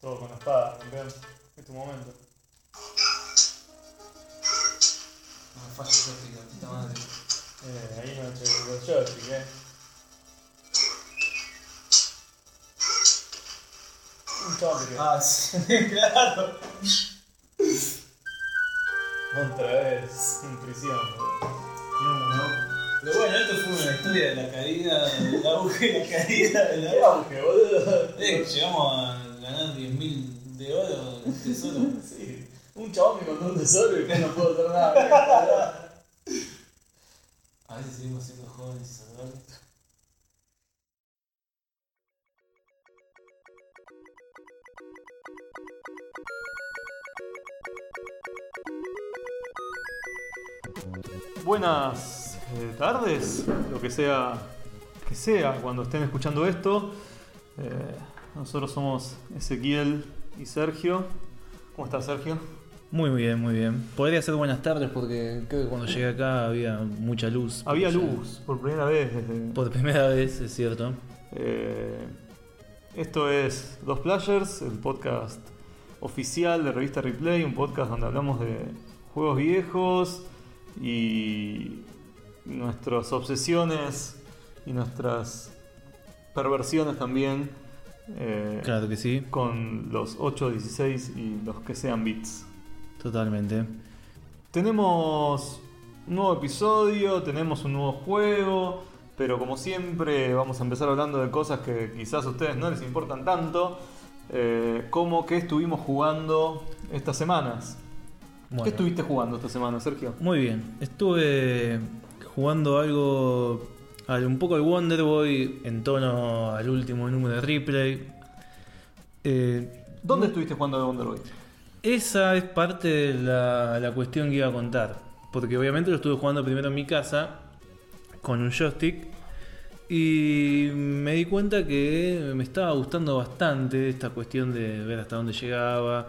Todo con la espada, campeón. Es tu momento. No me falla el la puta madre. Eh, ahí no te el joystick, eh. Un chabón que Ah, sí, claro. otra vez en prisión, boludo. No. Pero bueno, esto fue una historia de la caída, del auge la caída de la ¿Qué auge, boludo? Eh, llegamos a ganar 10.000 de oro en tesoro. Sí. Un chabón me contó un tesoro y que no puedo hacer nada. A veces seguimos siendo jóvenes y saludables. Buenas eh, tardes, lo que sea que sea cuando estén escuchando esto. Eh, nosotros somos Ezequiel y Sergio. ¿Cómo estás, Sergio? Muy bien, muy bien. Podría ser buenas tardes porque creo que cuando llegué acá había mucha luz. Había ya- luz por primera vez desde. Por primera vez, es cierto. Eh, esto es Dos Players, el podcast oficial de Revista Replay, un podcast donde hablamos de juegos viejos y nuestras obsesiones y nuestras perversiones también eh, Claro que sí, con los 8, 16 y los que sean bits. totalmente. Tenemos un nuevo episodio, tenemos un nuevo juego, pero como siempre vamos a empezar hablando de cosas que quizás a ustedes no les importan tanto, eh, como que estuvimos jugando estas semanas. Bueno, ¿Qué estuviste jugando esta semana, Sergio? Muy bien. Estuve jugando algo, al- un poco al Wonder Boy en tono al último número de replay. Eh, ¿Dónde estuviste jugando de Wonder Boy? Esa es parte de la, la cuestión que iba a contar. Porque obviamente lo estuve jugando primero en mi casa con un joystick. Y me di cuenta que me estaba gustando bastante esta cuestión de ver hasta dónde llegaba,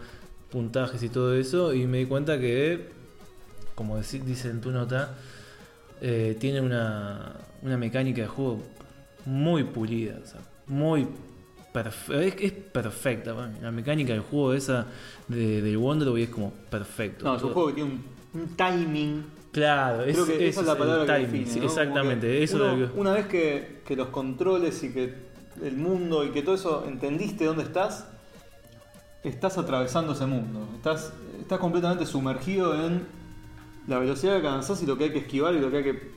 puntajes y todo eso. Y me di cuenta que, como dice en tu nota, eh, tiene una, una mecánica de juego muy pulida. o sea, muy es, es perfecta. La mecánica del juego esa de, del Wonder Boy es como perfecto. No, es un juego que tiene un, un timing. Claro, es, Creo que esa es la palabra que timing, define, exactamente. que Eso uno- es lo que- Una vez que, que los controles y que el mundo y que todo eso entendiste dónde estás, estás atravesando ese mundo. Estás, estás completamente sumergido en la velocidad que avanzás y lo que hay que esquivar y lo que hay que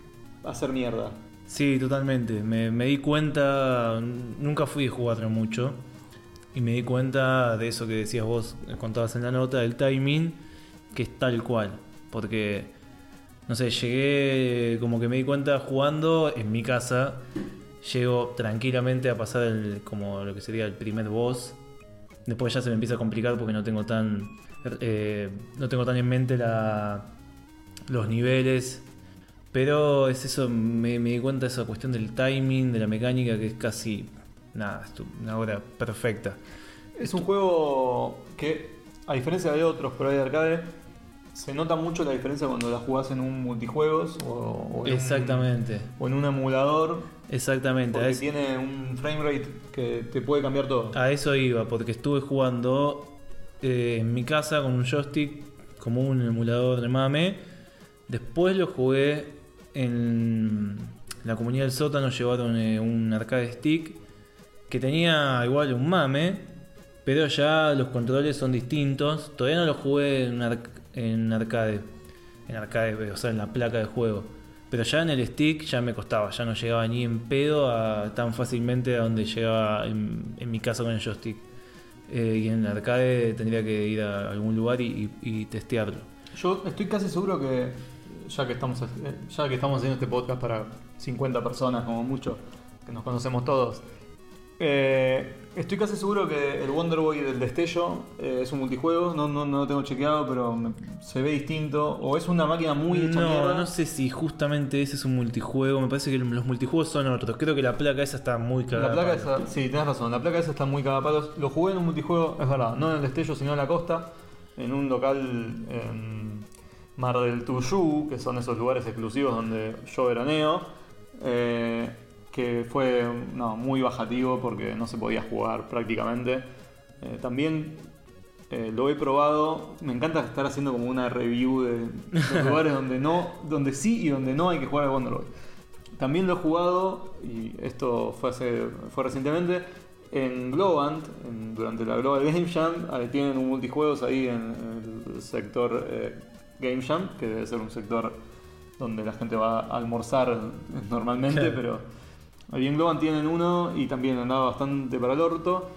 hacer mierda. Sí, totalmente. Me, me di cuenta, nunca fui a jugarlo mucho. Y me di cuenta de eso que decías vos, contabas en la nota, del timing, que es tal cual. Porque, no sé, llegué, como que me di cuenta jugando en mi casa. Llego tranquilamente a pasar el, como lo que sería el primer boss. Después ya se me empieza a complicar porque no tengo tan, eh, no tengo tan en mente la, los niveles pero es eso, me, me di cuenta de esa cuestión del timing, de la mecánica, que es casi nada, es una obra perfecta. Es un juego que, a diferencia de otros por ahí de arcade, se nota mucho la diferencia cuando la jugás en un multijuegos o, o en un- Exactamente, o en un emulador exactamente. Porque tiene un frame rate que te puede cambiar todo. a eso iba, porque estuve jugando eh, en mi casa con un joystick como un emulador de mame. Después lo jugué en la comunidad del sótano, llevaron eh, un arcade stick que tenía igual un mame, pero ya los controles son distintos. Todavía no lo jugué en, arc- en arcade, en arcade, o sea, en la placa de juego. Pero ya en el stick ya me costaba, ya no llegaba ni en pedo a, tan fácilmente a donde llegaba en, mi casa con el joystick. Eh, y en el arcade tendría que ir a algún lugar y, y- y testearlo. Yo estoy casi seguro que, ya que estamos, eh, ya que estamos haciendo este podcast para 50 personas como mucho, que nos conocemos todos, eh, estoy casi seguro que el Wonder Boy del destello eh, es un multijuego, no, no, no lo tengo chequeado, pero me- se ve distinto, o es una máquina muy hecha no, mierda. no sé si justamente ese es un multijuego. Me parece que los multijuegos son otros. Creo que la placa esa está muy La cagada. placa palo. esa, sí, tenés razón, la placa esa está muy cagapalos. Lo jugué en un multijuego, es verdad, no en el destello, sino en la costa, en un local en Mar del Tuyú, que son esos lugares exclusivos donde yo veraneo, eh, que fue no, muy bajativo porque no se podía jugar prácticamente. Eh, también eh, lo he probado. Me encanta estar haciendo como una review de los lugares donde no, donde sí y donde no hay que jugar al Wonderboy. También lo he jugado, y esto fue, hace, fue recientemente, en Globant, en- durante la Global Game Jam. tienen un multijuegos ahí en, el sector Game Jam, que debe ser un sector donde la gente va a almorzar normalmente, Claro. pero ahí en Globant tienen uno y también andaba bastante para el orto.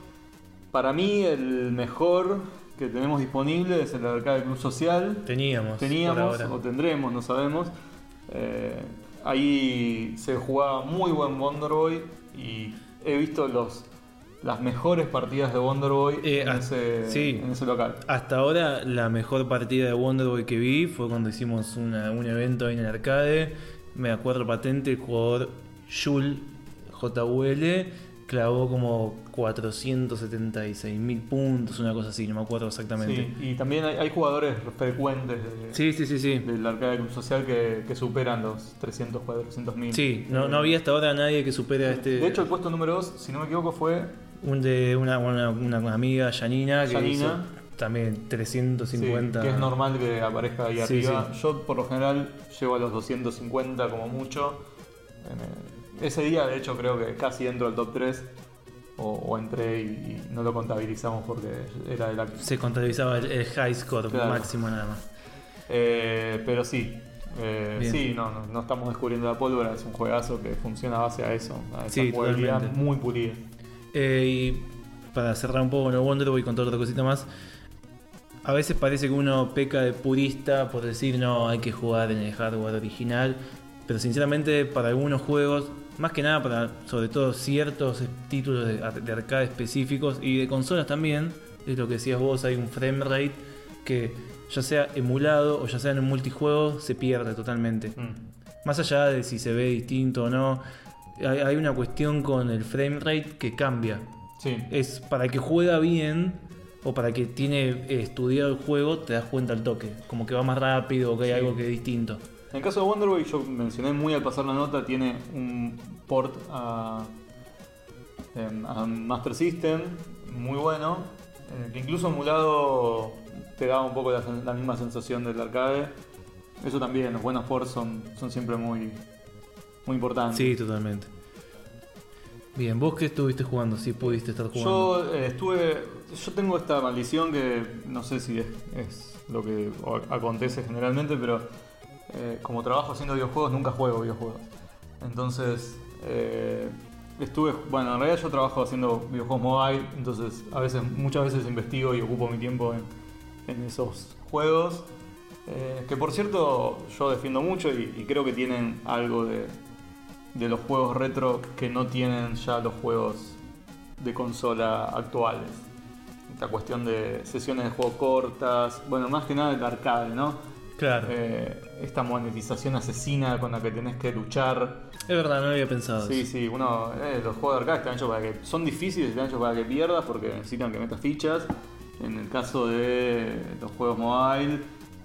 Para mí, el mejor que tenemos disponible es el Arcade Club Social. Teníamos. Teníamos o tendremos, no sabemos. Eh, ahí se jugaba muy buen Wonder Boy y he visto los las mejores partidas de Wonder Boy Eh, en, ah, ese, sí. en ese local. Hasta ahora la mejor partida de Wonderboy que vi fue cuando hicimos una- un evento ahí en el arcade. Me acuerdo patente, el jugador Jul JUL clavó como 476 mil puntos, una cosa así, no me acuerdo exactamente. Sí, y también hay, hay jugadores frecuentes de- Sí, sí, sí, sí. del Arcade Club Social que, que superan los 300, 400 mil. Sí, no, no había hasta ahora nadie que supere a este. De hecho, el puesto número 2, si no me equivoco, fue un de una, una, una amiga, Janina, que Janina. hizo también Sí, 350. que es normal que aparezca ahí Sí, arriba. sí. Yo por lo general llego a los 250 como mucho. Eh, ese día de hecho creo que casi entro al top 3 o, o entré y, y no lo contabilizamos porque era de la... Se contabilizaba el, el high score Claro. máximo nada más. Eh, pero sí, eh, sí, no, no, no estamos descubriendo la pólvora, es un juegazo que funciona a base a eso, a esa Sí, jugabilidad totalmente. muy pulida. Eh, y para cerrar un poco con el Wonder Boy y contar otra cosita más. A veces parece que uno peca de purista por decir no, hay que jugar en el hardware original. Pero sinceramente para algunos juegos, más que nada para sobre todo ciertos títulos de arcade específicos y de consolas también, es lo que decías vos, hay un frame rate que ya sea emulado o ya sea en un multijuego se pierde totalmente. Mm. Más allá de si se ve distinto o no, hay, hay una cuestión con el frame rate que cambia. Sí, Es para que juega bien o para que tiene eh, estudiado el juego, te das cuenta al toque. Como que va más rápido o que hay Sí. algo que es distinto. En el caso de Wonder Boy, yo mencioné muy al pasar la nota, tiene un port a, em, a Master System muy bueno, eh, que incluso emulado te da un poco la, misma sensación del arcade. Eso también, los buenos ports son, son siempre muy, muy importantes. Sí, totalmente. Bien, vos qué estuviste jugando, si pudiste estar jugando. Yo eh, estuve. Yo tengo esta maldición que no sé si es, es lo que acontece generalmente, pero eh, como trabajo haciendo videojuegos, nunca juego videojuegos. Entonces, eh, estuve. Bueno, en realidad yo trabajo haciendo videojuegos mobile, entonces a veces, muchas veces investigo y ocupo mi tiempo en, en esos juegos. que por cierto, yo defiendo mucho y, y creo que tienen algo de, de los juegos retro que no tienen ya los juegos de consola actuales. Esta cuestión de sesiones de juego cortas, bueno, más que nada el arcade, ¿no? Claro, Eh, esta monetización asesina con la que tenés que luchar. es verdad, no había pensado Sí, eso. sí, uno, eh, los juegos de arcade están hechos para que. Son difíciles, están hechos para que pierdas porque necesitan que metas fichas. En el caso de los juegos mobile,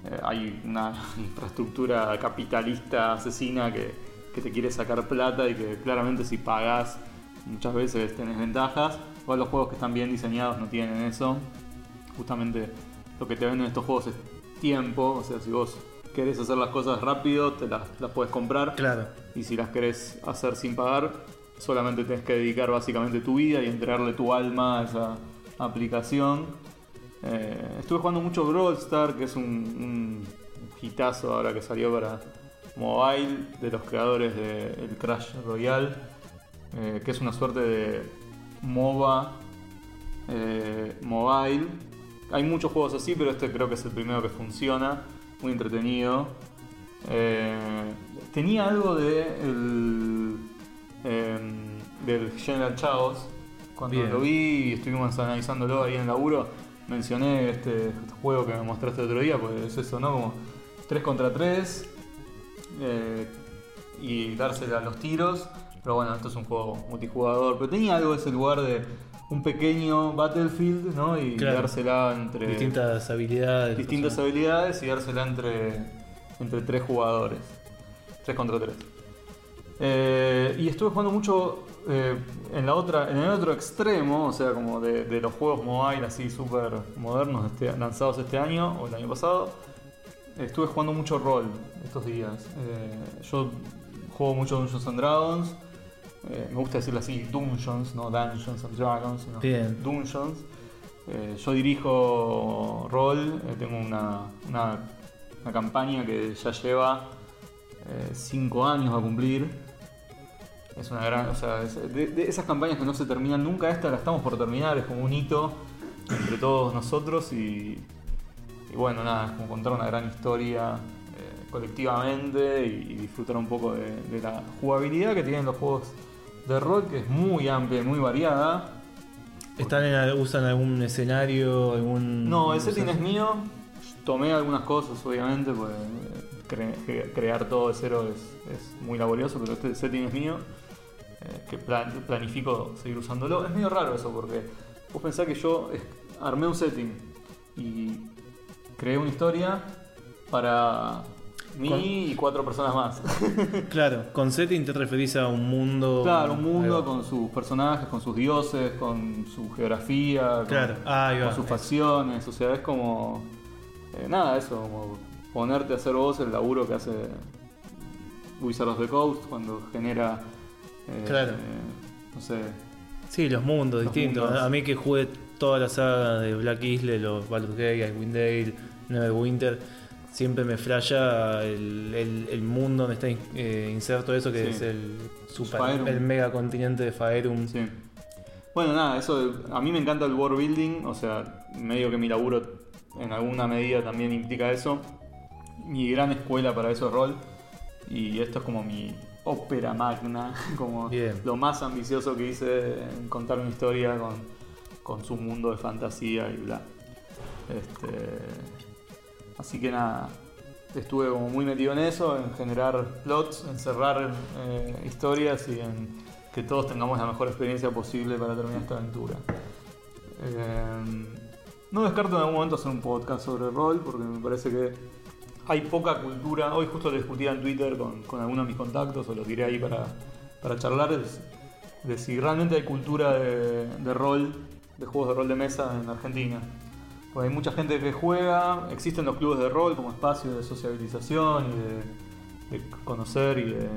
eh, hay una infraestructura capitalista asesina que, que te quiere sacar plata y que claramente si pagas muchas veces tenés ventajas. Igual los juegos que están bien diseñados no tienen eso. Justamente lo que te venden estos juegos es tiempo, o sea, si vos querés hacer las cosas rápido, te las, las puedes comprar. Claro, Y si las querés hacer sin pagar, solamente tenés que dedicar básicamente tu vida y entregarle tu alma a esa aplicación. Eh, estuve jugando mucho Brawl Star, que es un, un hitazo ahora que salió para mobile, de los creadores del Crash Royale, eh, que es una suerte de MOBA eh, mobile. Hay muchos juegos así, pero este creo que es el primero que funciona, muy entretenido. Eh, tenía algo de el, em, del General Chaos. Cuando Bien. lo vi y estuvimos analizándolo ahí en el laburo, mencioné este, este juego que me mostraste el otro día, pues es eso, ¿no? Como 3 contra 3 y dársela a los tiros. Pero bueno, esto es un juego multijugador. Pero tenía algo de ese lugar de un pequeño Battlefield, ¿no? Y Claro. dársela entre distintas habilidades. distintas habilidades y dársela entre, entre tres jugadores. 3 contra 3. Eh, y estuve jugando mucho eh, en, la otra, en el otro extremo, o sea, como de, de los juegos mobile así súper modernos este- lanzados este año o el año pasado. Estuve jugando mucho rol estos días. Eh, yo juego mucho Dungeons and Dragons. Eh, me gusta decirlo así, Dungeons, no Dungeons and Dragons, sino Bien. Dungeons. Eh, yo dirijo rol, tengo una, una, una campaña que ya lleva 5 años a cumplir. Es una gran, o sea, es- de, de esas campañas que no se terminan nunca, esta la estamos por terminar, es como un hito entre todos nosotros y, y bueno, nada, es como contar una gran historia eh, colectivamente y, y disfrutar un poco de, de la jugabilidad que tienen los juegos de rol, que es muy amplia y muy variada. ¿Están en, ¿Usan algún escenario? algún No, el setting es mío. Tomé algunas cosas, obviamente, cre- cre- crear todo de cero es, es muy laborioso, pero este setting es mío. eh, que plan- planifico seguir usándolo. Es medio raro eso, porque vos pensás que yo eh, armé un setting y creé una historia para mí Con- y cuatro personas más. Claro, con setting te referís a un mundo. claro, un mundo con sus personajes, con sus dioses, con su geografía, con- Claro, con sus facciones, o sea, es como. eh, nada, eso, como ponerte a hacer vos el laburo que hace Wizard of the Coast cuando genera. eh, Claro. eh, no sé. Sí, los mundos Los distintos. mundos. A mí que jugué toda la saga de Black Isle, los Baldur's Gate, Icewind Dale, Neverwinter, siempre me flasha el, el- el mundo donde está in- eh, inserto eso, que Sí. es el super, Faerun. el mega continente de Faerun. Sí. Bueno, nada, eso. de- a mí me encanta el world building, o sea, medio que mi laburo en alguna medida también implica eso. Mi gran escuela para eso es rol. Y esto es como mi ópera magna, como Bien. lo más ambicioso que hice en contar una historia con, con su mundo de fantasía y bla. Este, así que nada, estuve como muy metido en eso, en generar plots, en cerrar eh, historias y en que todos tengamos la mejor experiencia posible para terminar esta aventura. Eh, no descarto en algún momento hacer un podcast sobre rol porque me parece que hay poca cultura. Hoy justo lo discutía en Twitter con, algunos de mis contactos o lo tiré ahí para, para charlar. de si realmente hay cultura de rol, de juegos de rol de mesa en Argentina. Pues hay mucha gente que juega, existen los clubes de rol como espacio de sociabilización y de, de conocer y de eh,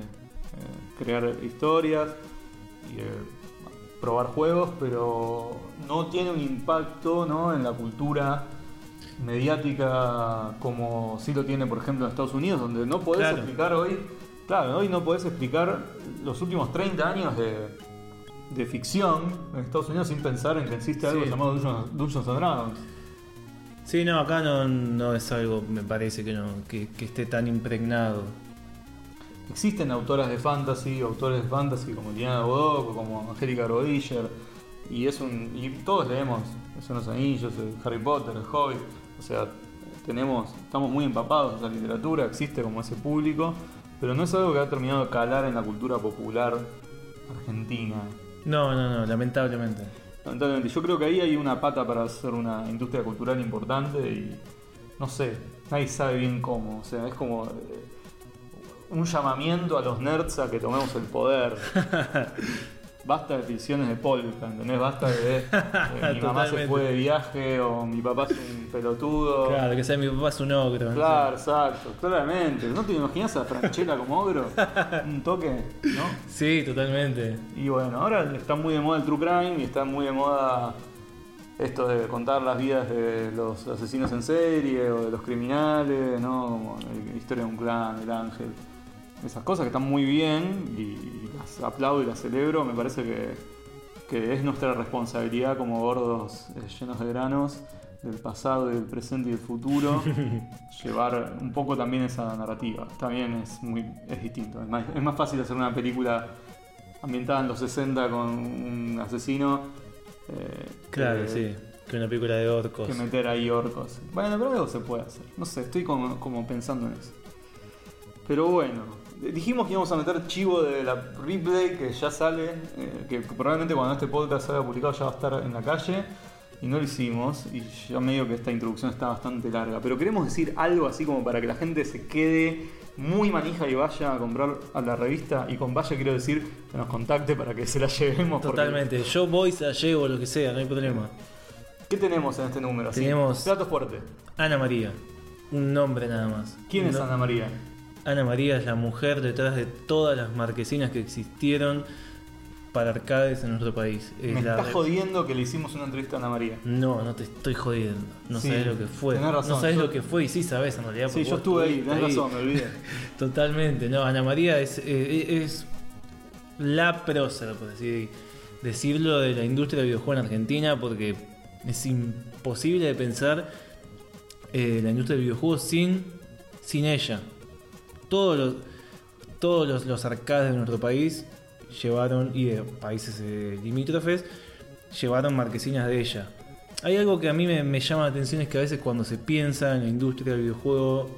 crear historias y de probar juegos, pero no tiene un impacto ¿no? en la cultura mediática como sí lo tiene, por ejemplo, en Estados Unidos, donde no podés Claro. explicar hoy, claro, hoy no podés explicar los últimos 30 años de, de ficción en Estados Unidos sin pensar en que existe algo Sí. llamado Dungeons, Dungeons and Dragons. Sí, no, acá no, no es algo, me parece que no, que, que esté tan impregnado. Existen autoras de fantasy, autores de fantasy como Diana Bodoc, como Angélica Rodiller, y es un. y todos leemos Son los Anillos, Harry Potter, el Hobbit. O sea, tenemos, estamos muy empapados en esa literatura, existe como ese público, pero no es algo que ha terminado de calar en la cultura popular argentina. No, no, no, lamentablemente. Lamentablemente, yo creo que ahí hay una pata para hacer una industria cultural importante y no sé, nadie sabe bien cómo. O sea, es como eh, un llamamiento a los nerds a que tomemos el poder. Basta de ficciones de polka, ¿entendés? Basta de mi mamá se fue de viaje o mi papá es un pelotudo. Claro, que sea mi papá es un ogro. Claro, exacto, claramente. ¿No te imaginas a Franchella como ogro? Un toque, ¿no? Sí, totalmente. Y bueno, ahora está muy de moda el true crime y está muy de moda esto de contar las vidas de los asesinos en serie o de los criminales, ¿no? Como la historia de un clan, el ángel. Esas cosas que están muy bien y las aplaudo y las celebro. Me parece que, que es nuestra responsabilidad como gordos eh, llenos de granos del pasado, del presente y del futuro llevar un poco también esa narrativa. También es muy es distinto. Es más, es más fácil hacer una película ambientada en los 60 con un asesino eh, Claro, que, sí. Que una película de orcos. que meter ahí orcos. Bueno, pero algo se puede hacer. No sé, estoy como, como pensando en eso. Pero bueno, dijimos que íbamos a meter chivo de la replay que ya sale, eh, que probablemente cuando este podcast salga publicado ya va a estar en la calle. Y no lo hicimos, y ya medio que esta introducción está bastante larga. Pero queremos decir algo así como para que la gente se quede muy manija y vaya a comprar a la revista. Y con vaya quiero decir que nos contacte para que se la llevemos. porque- Totalmente. Yo voy, se la llevo, lo que sea, no hay problema. ¿Qué tenemos en este número? Tenemos- Plato fuerte. Ana María. Un nombre nada más. ¿Quién es No- Ana María? Ana María es la mujer detrás de todas las marquesinas que existieron para arcades en nuestro país. Es Me la jodiendo que le hicimos una entrevista a Ana María. No, no te estoy jodiendo. No Sí, sabes lo que fue. razón, no sabes yo- lo que fue y sí sabes en realidad. Sí, yo estuve ahí, tenés razón, me olvidé. Totalmente. No, Ana María es, eh, es la prócer, por así decirlo, de la industria del videojuego en Argentina porque es imposible de pensar eh, la industria del videojuego sin, sin ella. Todos los, todos los, arcades de nuestro país llevaron, y de países eh, limítrofes, llevaron marquesinas de ella. Hay algo que a mí me llama la atención es que a veces cuando se piensa en la industria del videojuego,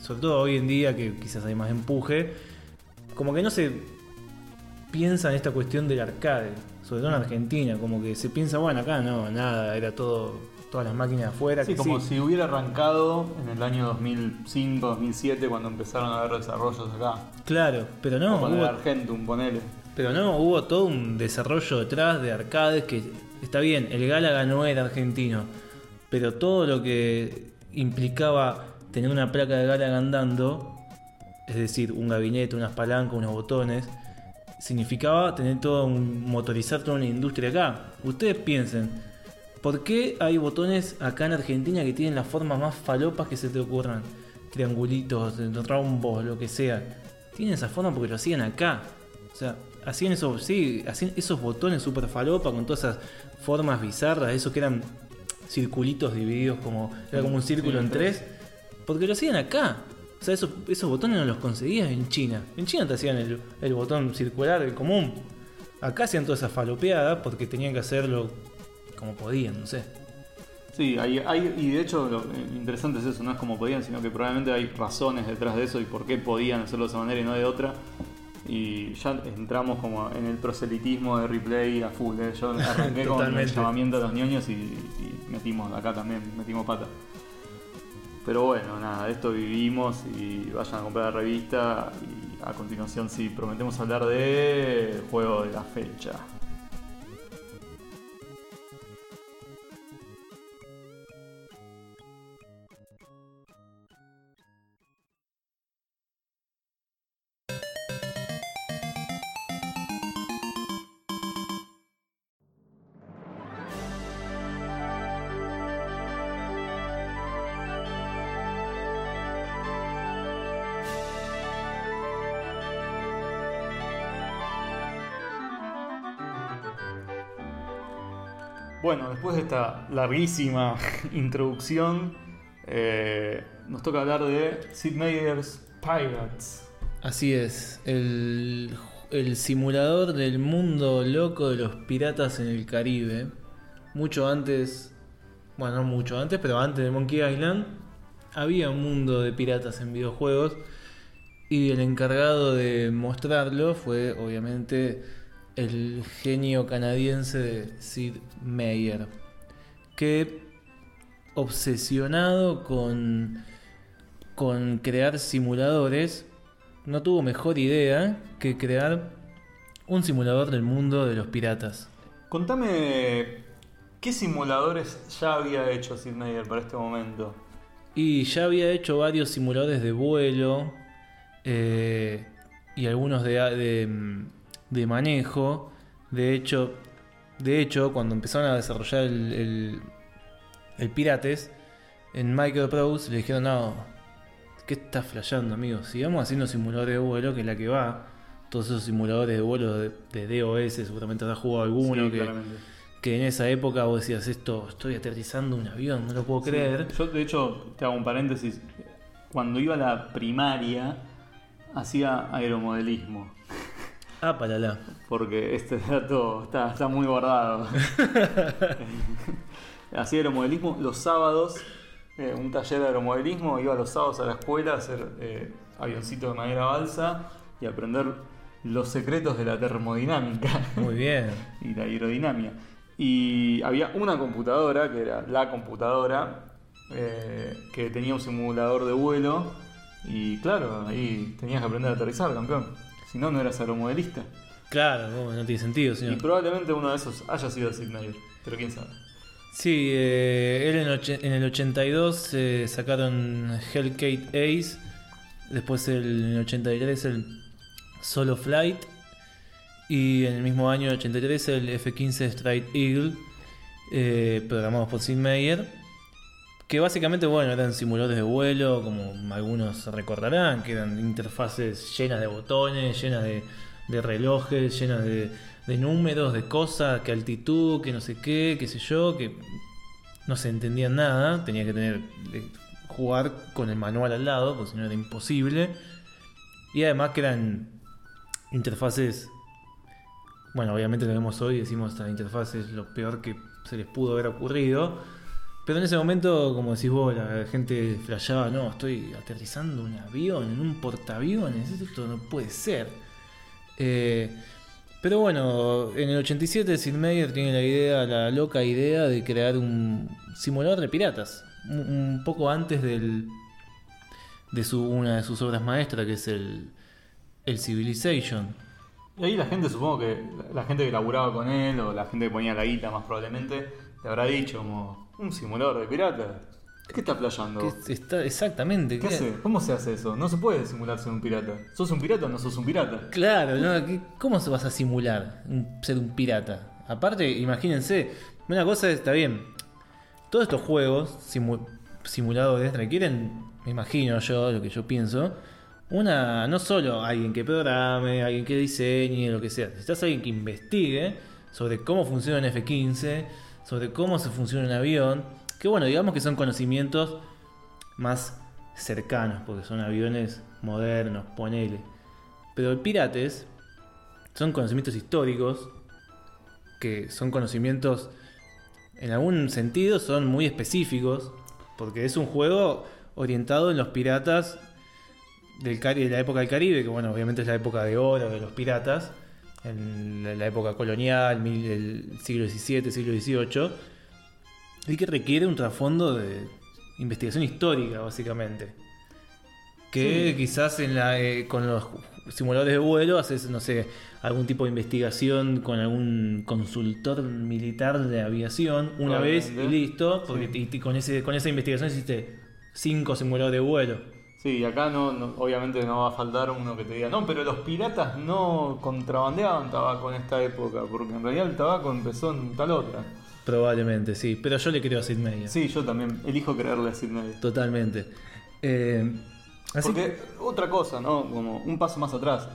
sobre todo hoy en día que quizás hay más empuje, como que no se piensa en esta cuestión del arcade, sobre todo en Argentina, como que se piensa, bueno, acá no, nada, era todo, todas las máquinas afuera. Sí, que como sí. si hubiera arrancado en el año 2005, 2007, cuando empezaron a haber desarrollos acá. Claro, pero no, el hubo, Argentum, ponele. pero no, hubo todo un desarrollo detrás de arcades que está bien, el Galaga no era argentino, pero todo lo que implicaba tener una placa de Galaga andando, es decir, un gabinete, unas palancas, unos botones, significaba tener todo un, motorizar toda una industria acá. Ustedes piensen, ¿por qué hay botones acá en Argentina que tienen las formas más falopas que se te ocurran? Triangulitos, rombos, lo que sea. Tienen esa forma porque lo hacían acá. O sea, hacían esos, sí, hacían esos botones super falopa con todas esas formas bizarras, esos que eran circulitos divididos como, era como un círculo en tres, porque lo hacían acá. O sea, esos, esos botones no los conseguías en China. En China te hacían el, el botón circular, el común. Acá hacían toda esa falopeada porque tenían que hacerlo como podían, no sé. Sí, hay, hay- y de hecho lo interesante es eso, no es como podían, sino que probablemente hay razones detrás de eso y por qué podían hacerlo de esa manera y no de otra. Y ya entramos como en el proselitismo de replay a full. ¿eh? Yo arranqué con el llamamiento a los ñoños y, y metimos acá también, metimos pata. Pero bueno, nada, de esto vivimos y vayan a comprar la revista y a continuación sí, prometemos hablar de juego de la fecha. Bueno, después de esta larguísima introducción, eh, nos toca hablar de Sid Meier's Pirates. Así es, el, el simulador del mundo loco de los piratas en el Caribe. Mucho antes, bueno, no mucho antes, pero antes de Monkey Island, había un mundo de piratas en videojuegos. Y el encargado de mostrarlo fue, obviamente, el genio canadiense de Sid Meier. Que, obsesionado con, con crear simuladores, no tuvo mejor idea que crear un simulador del mundo de los piratas. Contame qué simuladores ya había hecho Sid Meier para este momento. Y ya había hecho varios simuladores de vuelo eh, y algunos de, de, de manejo. De hecho, de hecho, cuando empezaron a desarrollar el, el, el Pirates en Microprose, le dijeron: No, ¿qué estás flasheando, amigo? Sigamos haciendo simuladores de vuelo, que es la que va. Todos esos simuladores de vuelo de, de DOS, seguramente habrás jugado alguno. Sí, que, que en esa época vos decías: Esto, estoy aterrizando un avión, no lo puedo creer. Yo, de hecho, te hago un paréntesis. Cuando iba a la primaria, hacía aeromodelismo. Ah, para la. Porque este dato está, está muy guardado. Hacía aeromodelismo los sábados, eh, un taller de aeromodelismo, iba los sábados a la escuela a hacer eh, avioncitos de madera balsa y aprender los secretos de la termodinámica Muy bien. y la aerodinámica. Y había una computadora, que era la computadora, eh, que tenía un simulador de vuelo Y claro, ahí tenías que aprender a aterrizar, campeón. Si no, no eras aeromodelista. Claro, no, no tiene sentido, Y probablemente uno de esos haya sido Sid Meier, pero quién sabe. Sí, eh, él en, el 82 eh, sacaron Hellgate Ace, después el, en el 83 el Solo Flight y en el mismo año 83 el F-15 Strike Eagle, eh, programados por Sid Meier, que básicamente bueno eran simuladores de vuelo, como algunos recordarán, que eran interfaces llenas de botones, llenas de, relojes, llenas de, de números, de cosas, que altitud, que no sé qué, qué sé yo, que no se entendía nada, tenía que tener eh, jugar con el manual al lado, porque si no era imposible. Y además que eran interfaces, bueno, obviamente lo vemos hoy, decimos esta interfaz es lo peor que se les pudo haber ocurrido. Pero en ese momento, como decís vos, la gente flasheaba, no, estoy aterrizando un avión en un portaaviones, esto no puede ser. Eh, pero bueno, en el 87 Sid Meier tiene la idea, la loca idea de crear un simulador de piratas. Un, poco antes del, de su, una de sus obras maestras, que es el, el Civilization. Y ahí la gente, supongo que la- la gente que laburaba con él o la gente que ponía la guita más probablemente, le habrá dicho como, un simulador de pirata. ¿Qué está playando? Que es- está, exactamente. ¿Qué ¿qué- hace? ¿Cómo se hace eso? No se puede simular ser un pirata. ¿Sos un pirata o no sos un pirata? Claro, ¿no? ¿Qué- ¿cómo se vas a simular ser un pirata? Aparte, imagínense, una cosa está bien, todos estos juegos simu- simuladores requieren, me imagino yo, lo que yo pienso, una, no solo alguien que programe, alguien que diseñe, lo que sea, necesitas alguien que investigue sobre cómo funciona un F-15, sobre cómo se funciona un avión, que bueno, digamos que son conocimientos más cercanos, porque son aviones modernos, ponele. Pero el pirates son conocimientos históricos, que son conocimientos, en algún sentido, son muy específicos, porque es un juego orientado en los piratas del de la época del Caribe, que bueno, obviamente es la época de oro de los piratas, en la, época colonial, mil- el siglo XVII, siglo XVIII, y que requiere un trasfondo de investigación histórica, básicamente. Que Sí. quizás en la, eh, con los simuladores de vuelo haces, no sé, algún tipo de investigación con algún consultor militar de aviación una vez y listo, porque Sí. con, ese, con esa investigación hiciste cinco simuladores de vuelo. Sí, y acá no, no- obviamente no va a faltar uno que te diga, no, pero los piratas no contrabandeaban tabaco en esta época, porque en realidad el tabaco empezó en tal otra. Probablemente, sí, pero yo le creo a Sid Meier. Sí, yo también elijo creerle a Sid Meier. Totalmente. Eh, así Porque otra cosa, ¿no? Como un paso más atrás.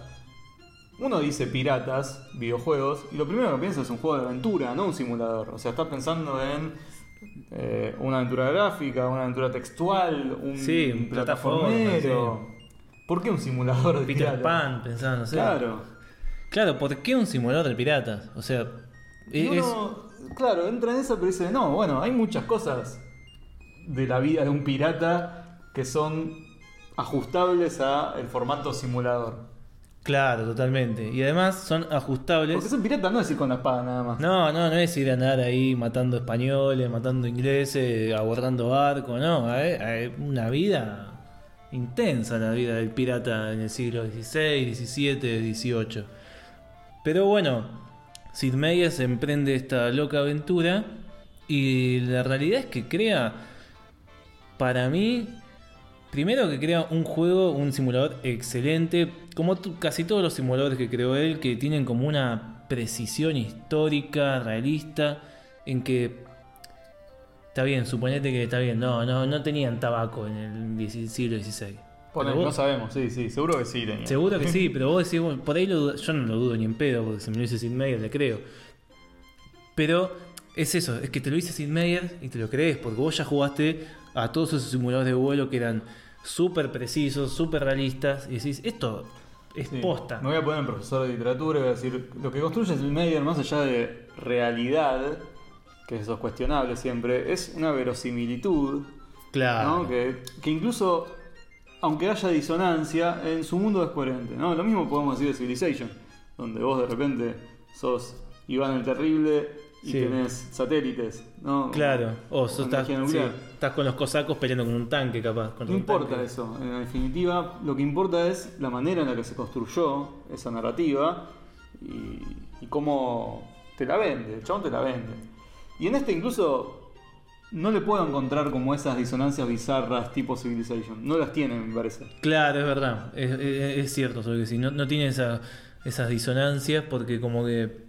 Uno dice piratas, videojuegos, y lo primero que piensa es un juego de aventura, no un simulador. O sea, estás pensando en eh, una aventura gráfica, una aventura textual, un Sí, un plataformero. ¿Por qué un simulador de Peter piratas? Pan, sé. Claro. Claro, ¿por qué un simulador de piratas? O sea, es, uno, claro, entra en eso, pero dice, no, bueno, hay muchas cosas de la vida de un pirata que son ajustables a el formato simulador. Claro, totalmente. Y además son ajustables. Porque ser pirata no es ir con la espada nada más. No, no, no es ir a andar ahí matando españoles, matando ingleses, abordando barcos, no. Es una vida intensa la vida del pirata en el siglo XVI, XVII, XVIII. Pero bueno, Sid Meier se emprende esta loca aventura y la realidad es que crea, para mí, primero que crea un juego, un simulador excelente, como casi todos los simuladores que creó él, que tienen como una precisión histórica, realista, en que... Está bien, suponete que está bien, no, no, no tenían tabaco en el 10 siglo XVI. No sabemos, sí, sí, seguro que sí. tenía. Seguro que sí, pero vos decís, bueno, por ahí lo yo no lo dudo ni en pedo, porque si me lo dice Sid Meier le creo. Pero es eso, es que te lo dice Sid Meier y te lo crees, porque vos ya jugaste a todos esos simuladores de vuelo que eran súper precisos, súper realistas, y decís, esto es Sí. posta. Me voy a poner en profesor de literatura y voy a decir, lo que construye el Meyer, más allá de realidad, que eso es cuestionable siempre, es una verosimilitud, Claro. ¿no? Que, que incluso, aunque haya disonancia, en su mundo es coherente, ¿no? Lo mismo podemos decir de Civilization, donde vos de repente sos Iván el Terrible y Sí. tenés satélites, ¿no? Claro, o sos- estás, con los cosacos peleando con un tanque, capaz. No importa tanque. eso, en definitiva lo que importa es la manera en la que se construyó esa narrativa y, y cómo te la vende, el chabón te la vende. Y en este incluso no le puedo encontrar como esas disonancias bizarras tipo Civilization, no las tiene me parece. Claro, es verdad, es, es- es cierto, solo que sí, no, no tiene esa- esas disonancias porque como que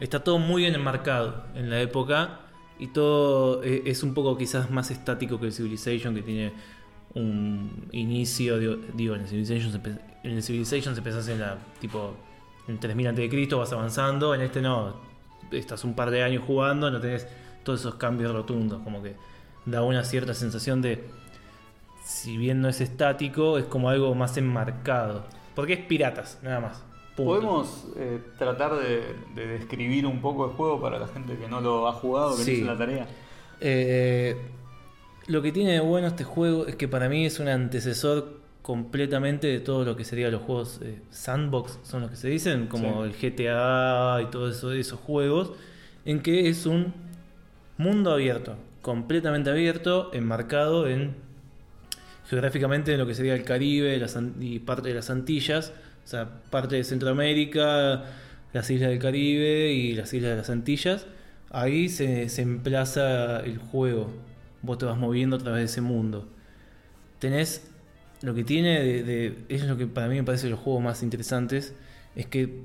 está todo muy bien enmarcado en la época y todo e- es un poco quizás más estático que el Civilization que tiene un inicio, en el Civilization en el Civilization en la tipo en 3000 a.C., vas avanzando, en este no, estás un par de años jugando, no tenés todos esos cambios rotundos, como que da una cierta sensación de si bien no es estático, es como algo más enmarcado. Porque es piratas, nada más. Punto. ¿Podemos eh, tratar de, de describir un poco el juego para la gente que no lo ha jugado, que Sí. no hizo la tarea? Eh, lo que tiene de bueno este juego es que para mí es un antecesor completamente de todo lo que serían los juegos eh, sandbox, son los que se dicen, como Sí. el GTA y todos eso, esos juegos, en que es un mundo abierto, completamente abierto, enmarcado en geográficamente en lo que sería el Caribe las y parte de las Antillas, o sea, parte de Centroamérica, las islas del Caribe y las islas de las Antillas. Ahí se, se emplaza el juego. Vos te vas moviendo a través de ese mundo. Tenés lo que tiene de, de- es lo que para mí me parece los juegos más interesantes es que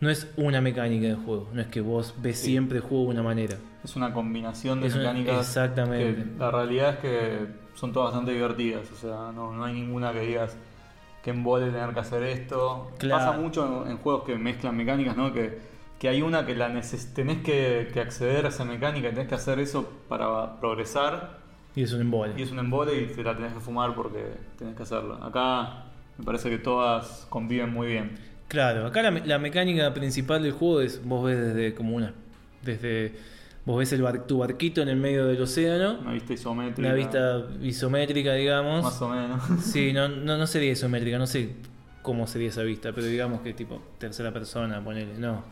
no es una mecánica de juego, no es que vos ves Sí. siempre el juego de una manera. Es una combinación de Es una- mecánicas. exactamente. que la realidad es que son todas bastante divertidas. O sea, no, no hay ninguna que digas que embole tener que hacer esto. Claro. Pasa mucho en, en juegos que mezclan mecánicas, ¿no? Que, que hay una que la neces tenés que, que acceder a esa mecánica, tenés que hacer eso para progresar. Y es un embole. Y es un embole y te la tenés que fumar porque tenés que hacerlo. Acá me parece que todas conviven muy bien. Claro, acá la, la mecánica principal del juego es, vos ves desde como una, desde, vos ves el bar- tu barquito en el medio del océano, Una vista isométrica. una vista isométrica, digamos. Más o menos. Sí, no, no, no sería isométrica, no sé cómo sería esa vista, pero digamos que tipo tercera persona, ponele, no.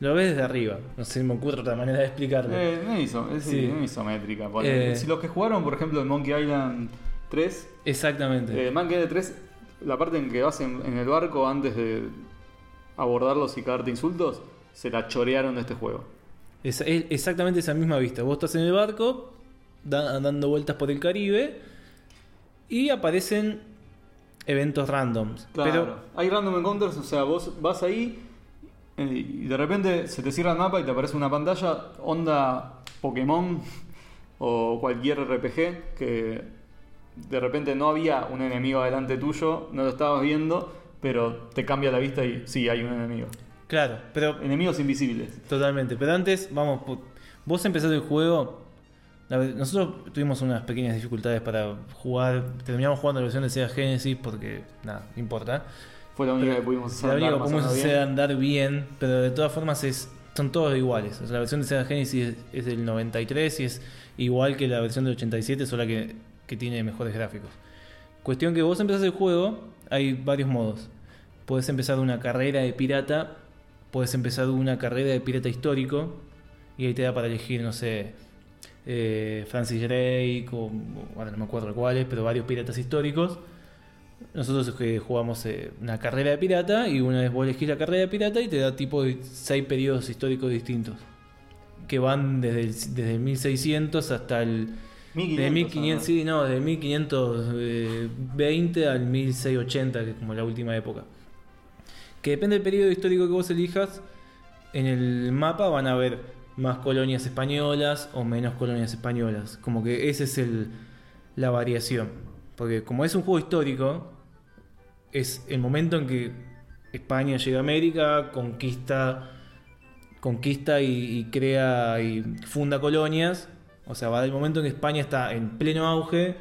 Lo ves desde arriba, no sé, me ocurre otra manera de explicarlo. Eh, no es, Sí. no isométrica. Eh. Si los que jugaron, por ejemplo, el Monkey Island 3, Exactamente. eh, Monkey Island 3, la parte en que vas en, en el barco antes de abordarlos y cagarte insultos, se la chorearon de este juego. Es, es exactamente esa misma vista. Vos estás en el barco, da- dando vueltas por el Caribe, y aparecen eventos randoms. Claro. Pero Hay random encounters, o sea, vos vas ahí eh, y de repente se te cierra el mapa y te aparece una pantalla onda Pokémon o cualquier RPG que de repente no había un enemigo delante tuyo, no lo estabas viendo, pero te cambia la vista y sí, hay un enemigo. Claro, pero Enemigos invisibles. totalmente. Pero antes, vamos, vos empezaste el juego. Nosotros tuvimos unas pequeñas dificultades para jugar. Terminamos jugando la versión de Sega Genesis porque, nada, no importa. Fue la única Pero que pudimos hacer. La única andar que pudimos hacer bien. andar bien, pero de todas formas es, son todos iguales. O sea, la versión de Sega Genesis es, es del 93 y es igual que la versión del 87, solo que, que tiene mejores gráficos. Cuestión que vos empezás el juego, hay varios modos. Podés empezar una carrera de pirata, podés empezar una carrera de pirata histórico, y ahí te da para elegir, no sé, eh, Francis Drake, o, o- ahora no me acuerdo cuáles, pero varios piratas históricos. Nosotros eh, jugamos eh, una carrera de pirata y una vez vos elegís la carrera de pirata y te da tipo de seis periodos históricos distintos. Que van desde el, desde el 1600 hasta el... 1500, De 1500, ¿no? sí, no, de 1520 al 1680, que es como la última época. Que depende del periodo histórico que vos elijas, en el mapa van a haber más colonias españolas o menos colonias españolas. Como que esa es el, la variación. Porque como es un juego histórico, es el momento en que España llega a América, conquista, conquista y, y crea y funda colonias. O sea, va del momento en que España está en pleno auge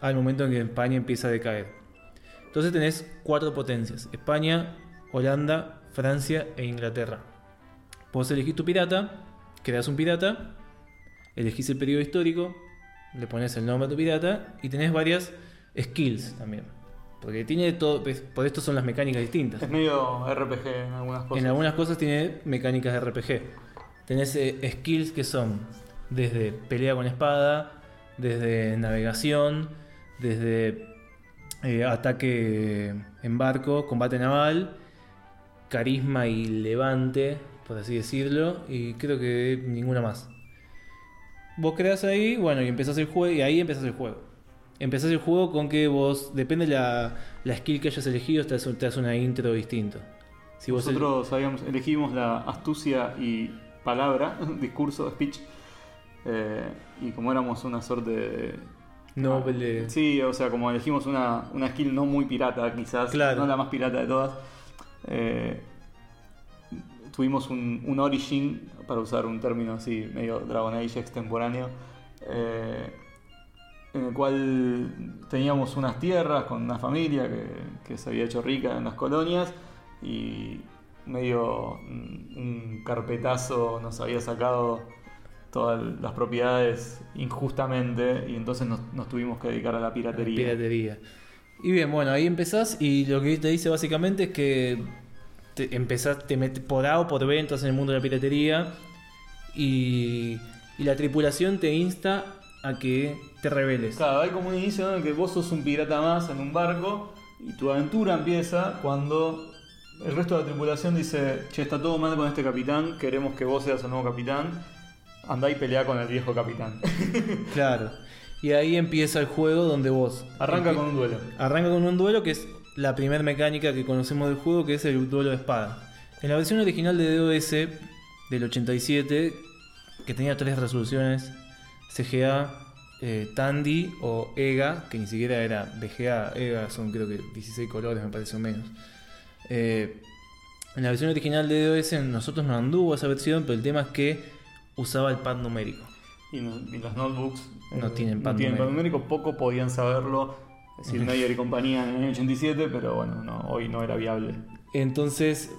al momento en que España empieza a decaer. Entonces tenés cuatro potencias: España, Holanda, Francia e Inglaterra. Vos elegís tu pirata, creas un pirata, elegís el periodo histórico, le pones el nombre a tu pirata y tenés varias skills también. Porque tiene todo, ves, por esto son las mecánicas distintas. Es medio RPG en algunas cosas. En algunas cosas tiene mecánicas de RPG. tenés eh, skills que son desde pelea con espada, desde navegación, desde eh, ataque en barco, combate naval, carisma y levante, por así decirlo, y creo que ninguna más. Vos creas ahí, bueno, y empezás el juego, y ahí empezás el juego. Empezás el juego con que vos, depende de la, la skill que hayas elegido, te das una intro distinto. Si vos el- Nosotros habíamos, elegimos la astucia y palabra, discurso, speech. eh, y como éramos una suerte de. Noble. Sí, o sea, como elegimos una, una skill no muy pirata, quizás, Claro. no la más pirata de todas. Eh, tuvimos un, un origin, para usar un término así, medio Dragon Age extemporáneo, eh, en el cual teníamos unas tierras con una familia que, se había hecho rica en las colonias y medio mm, un carpetazo nos había sacado todas las propiedades injustamente y entonces nos, nos tuvimos que dedicar a la. Piratería. Y bien, bueno, ahí empezás y lo que te dice básicamente es que te empezás, te metes por A o por B, entras en el mundo de la piratería y, y la tripulación te insta a que te rebeles. Claro, hay como un inicio ¿no? en que vos sos un pirata más en un barco y tu aventura empieza cuando el resto de la tripulación dice, che, está todo mal con este capitán, queremos que vos seas el nuevo capitán, andá y pelea con el viejo capitán. Claro. Y ahí empieza el juego donde vos... Arranca con un duelo. Arranca con un duelo que es la primera mecánica que conocemos del juego, que es el duelo de espada. En la versión original de DOS del 87, que tenía tres resoluciones, CGA, eh, Tandy o EGA, que ni siquiera era VGA, EGA son creo que 16 colores, me parece o menos. Eh, en la versión original de DOS nosotros no anduvo esa versión, pero el tema es que usaba el pad numérico. Y, no- y los notebooks No tienen pad no tienen numérico. numérico, poco podían saberlo. Es decir, y compañía en el año 87, pero bueno, no, hoy no era viable. Entonces,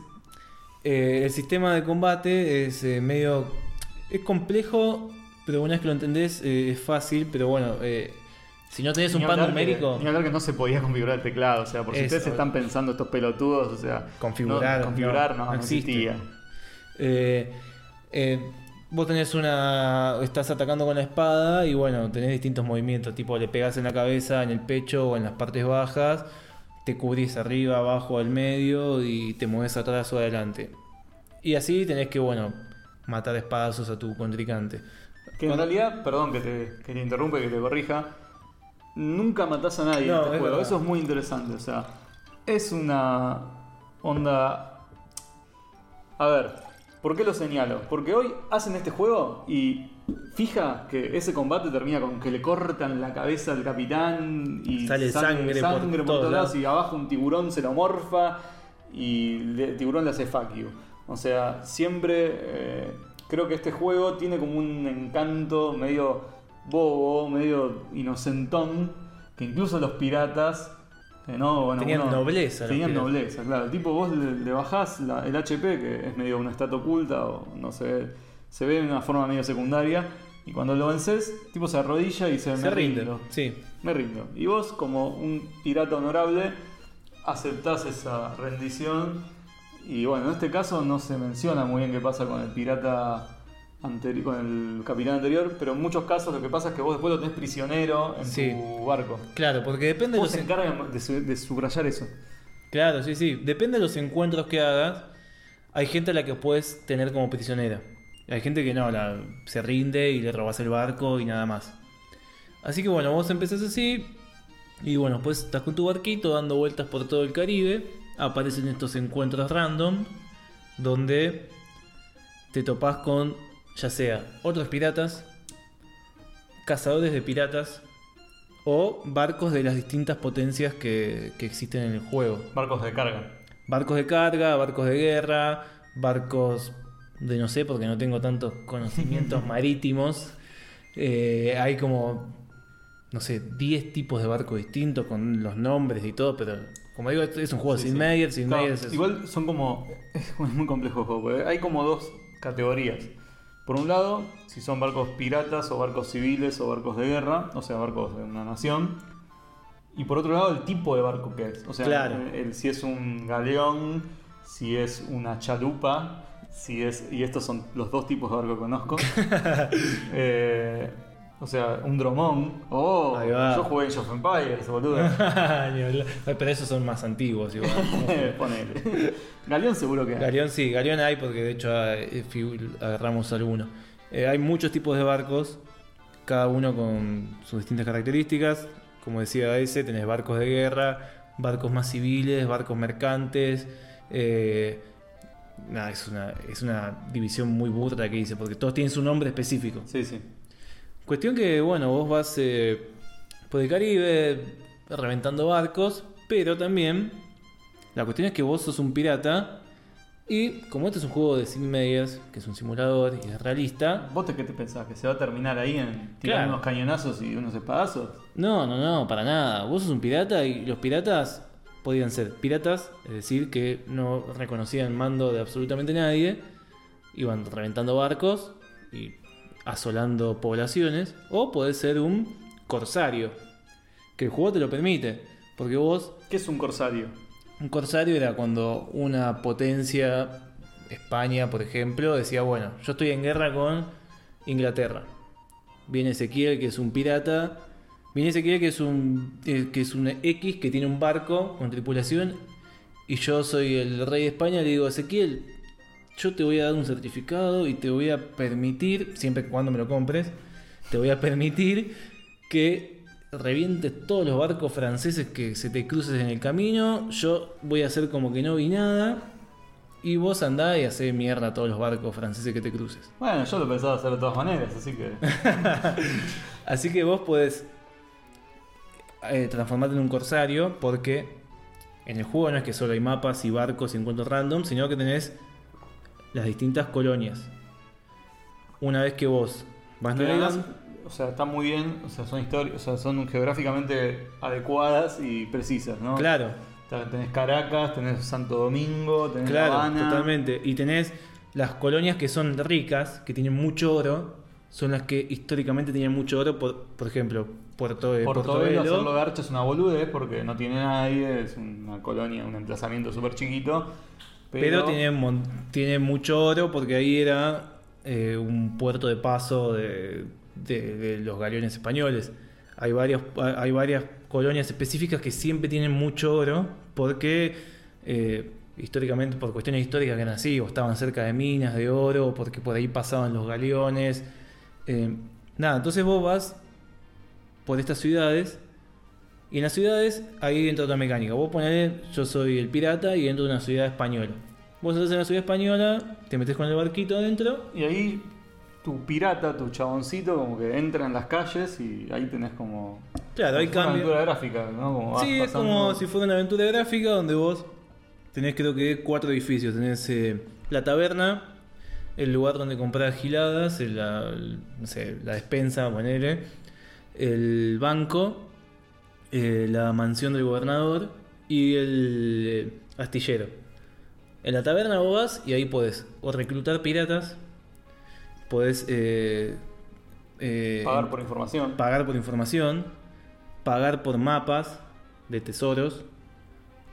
eh, el sistema de combate es eh, medio. Es complejo, pero una vez que lo entendés eh, es fácil. Pero bueno, eh, si no tenés un Ni hablar numérico, Que, ni hablar que no se podía configurar el teclado, o sea, por si Eso. ustedes están pensando estos pelotudos, o sea, Configurar, no, configurar no, no no existe. existía. eh, eh, vos tenés una. Estás atacando con la espada y bueno, tenés distintos movimientos. Tipo, le pegás en la cabeza, en el pecho o en las partes bajas. Te cubrís arriba, abajo, al medio y te mueves atrás o adelante. Y así tenés que, bueno, matar espadazos a tu contrincante. Que en realidad, perdón que te, que te interrumpa y que te corrija, nunca matás a nadie No, en este es juego. verdad. Eso es muy interesante. O sea, es una onda. A ver, ¿por qué lo señalo? Porque hoy hacen este juego y fija que ese combate termina con que le cortan la cabeza al capitán y Sale sangre por por todos lados y abajo un tiburón se lo morfa y el tiburón le hace fuck you. O sea, siempre eh, creo que este juego tiene como un encanto medio bobo, medio inocentón, que incluso los piratas... eh, no, bueno, Tenían uno- nobleza Tenían nobleza, claro. Tipo, vos le, le bajás la- el HP, que es medio una estatua oculta, o no se ve, se ve de una forma medio secundaria, y cuando lo vences, tipo se arrodilla y se, Se me rinde, rindo. sí. Me rindo. Y vos, como un pirata honorable, aceptás esa rendición. Y bueno, en este caso no se menciona muy bien qué pasa con el pirata con el capitán anterior, pero en muchos casos lo que pasa es que vos después lo tenés prisionero en Sí. tu barco. Claro, porque depende de ¿Cómo los se encargan de, su- de subrayar eso? Claro, sí, sí. Depende de los encuentros que hagas. Hay gente a la que puedes tener como prisionera. Hay gente que no, la, se rinde y le robas el barco y nada más. Así que bueno, vos empezás así. Y bueno, pues estás con tu barquito dando vueltas por todo el Caribe. Aparecen estos encuentros random. Donde te topás con ya sea otros piratas, cazadores de piratas o barcos de las distintas potencias que, que existen en el juego. Barcos de carga. Barcos de carga, barcos de guerra, barcos de no sé, porque no tengo tantos conocimientos marítimos. Eh, hay como, no sé, 10 tipos de barcos distintos con los nombres y todo, pero como digo, es un juego Sí, sin sí. Meyer, sin Claro, es- Igual son como. Es muy complejo el juego, hay como dos categorías. Por un lado, si son barcos piratas o barcos civiles o barcos de guerra, o sea, barcos de una nación. Y por otro lado, el tipo de barco que es. O sea, Claro. el- el- si es un galeón, si es una chalupa, si es. Y estos son los dos tipos de barco que conozco. Eh, o sea, un dromón. Oh, Ahí va. yo jugué Age of Empires, boludo. Pero esos son más antiguos igual. Ponele. Galeón seguro que hay. Galeón sí, Galeón hay porque de hecho eh, figu- agarramos alguno. Eh, hay muchos tipos de barcos, cada uno con sus distintas características. Como decía ese, tenés barcos de guerra, barcos más civiles, barcos mercantes. eh, nada, es una, es una división muy burda que dice, porque todos tienen su nombre específico. Sí, sí. Cuestión que, bueno, vos vas eh, por el Caribe reventando barcos, pero también la cuestión es que vos sos un pirata y como este es un juego de sin medias, que es un simulador y es realista, ¿Vos te, qué te pensás? ¿Que se va a terminar ahí en tirar Claro. unos cañonazos y unos espadazos? no, no, no, para nada. Vos sos un pirata y los piratas podían ser piratas, es decir, que no reconocían mando de absolutamente nadie, iban reventando barcos y asolando poblaciones, o podés ser un corsario, que el juego te lo permite, porque vos, ¿Qué es un corsario? un corsario era cuando una potencia, España por ejemplo, decía, bueno, yo estoy en guerra con Inglaterra. Viene Ezequiel, que es un pirata. Viene Ezequiel, que es un, eh, que es un X, que tiene un barco con tripulación. Y yo soy el rey de España. Le digo, Ezequiel, yo te voy a dar un certificado y te voy a permitir, siempre y cuando me lo compres, te voy a permitir que revientes todos los barcos franceses que se te cruces en el camino. Yo voy a hacer como que no vi nada. Y vos andá y hacé mierda a todos los barcos franceses que te cruces. Bueno, yo lo pensaba hacer de todas maneras, así que. Así que vos podés eh, transformarte en un corsario porque en el juego no es que solo hay mapas y barcos y encuentros random, sino que tenés las distintas colonias. Una vez que vos vas navegando... o sea, está muy bien, o sea, son historias, o sea, son geográficamente adecuadas y precisas, ¿no? Claro, O sea, tenés Caracas, tenés Santo Domingo, tenés La claro, Habana. totalmente. Y tenés las colonias que son ricas, que tienen mucho oro, son las que históricamente tenían mucho oro, por, por ejemplo, Puerto, Portobelo, Portobelo. hacerlo garcha es una boludez porque no tiene nadie, es una colonia, un emplazamiento súper chiquito. Pero, tiene, mon- tiene mucho oro porque ahí era eh, un puerto de paso de, de- de los galeones españoles. Hay, varios, hay varias colonias específicas que siempre tienen mucho oro porque eh, históricamente, por cuestiones históricas que eran así, o estaban cerca de minas de oro, porque por ahí pasaban los galeones. Eh, nada, entonces vos vas por estas ciudades y en las ciudades ahí entra otra mecánica. Vos ponés, yo soy el pirata y entro a una ciudad española. Vos estás en la ciudad española, te metes con el barquito adentro. Y ahí tu pirata, tu chaboncito, como que entra en las calles y ahí tenés como. Claro, hay como una aventura gráfica, ¿no? Como Sí, es pasando- como si fuera una aventura gráfica donde vos tenés creo que cuatro edificios. Tenés eh, la taberna, el lugar donde comprar giladas, el- la, el- no sé, la despensa, ponele, el banco, eh, la mansión del gobernador y el eh, astillero. En la taberna vos vas y ahí podés o reclutar piratas, podés eh, eh, Pagar por información. pagar por información, pagar por mapas de tesoros,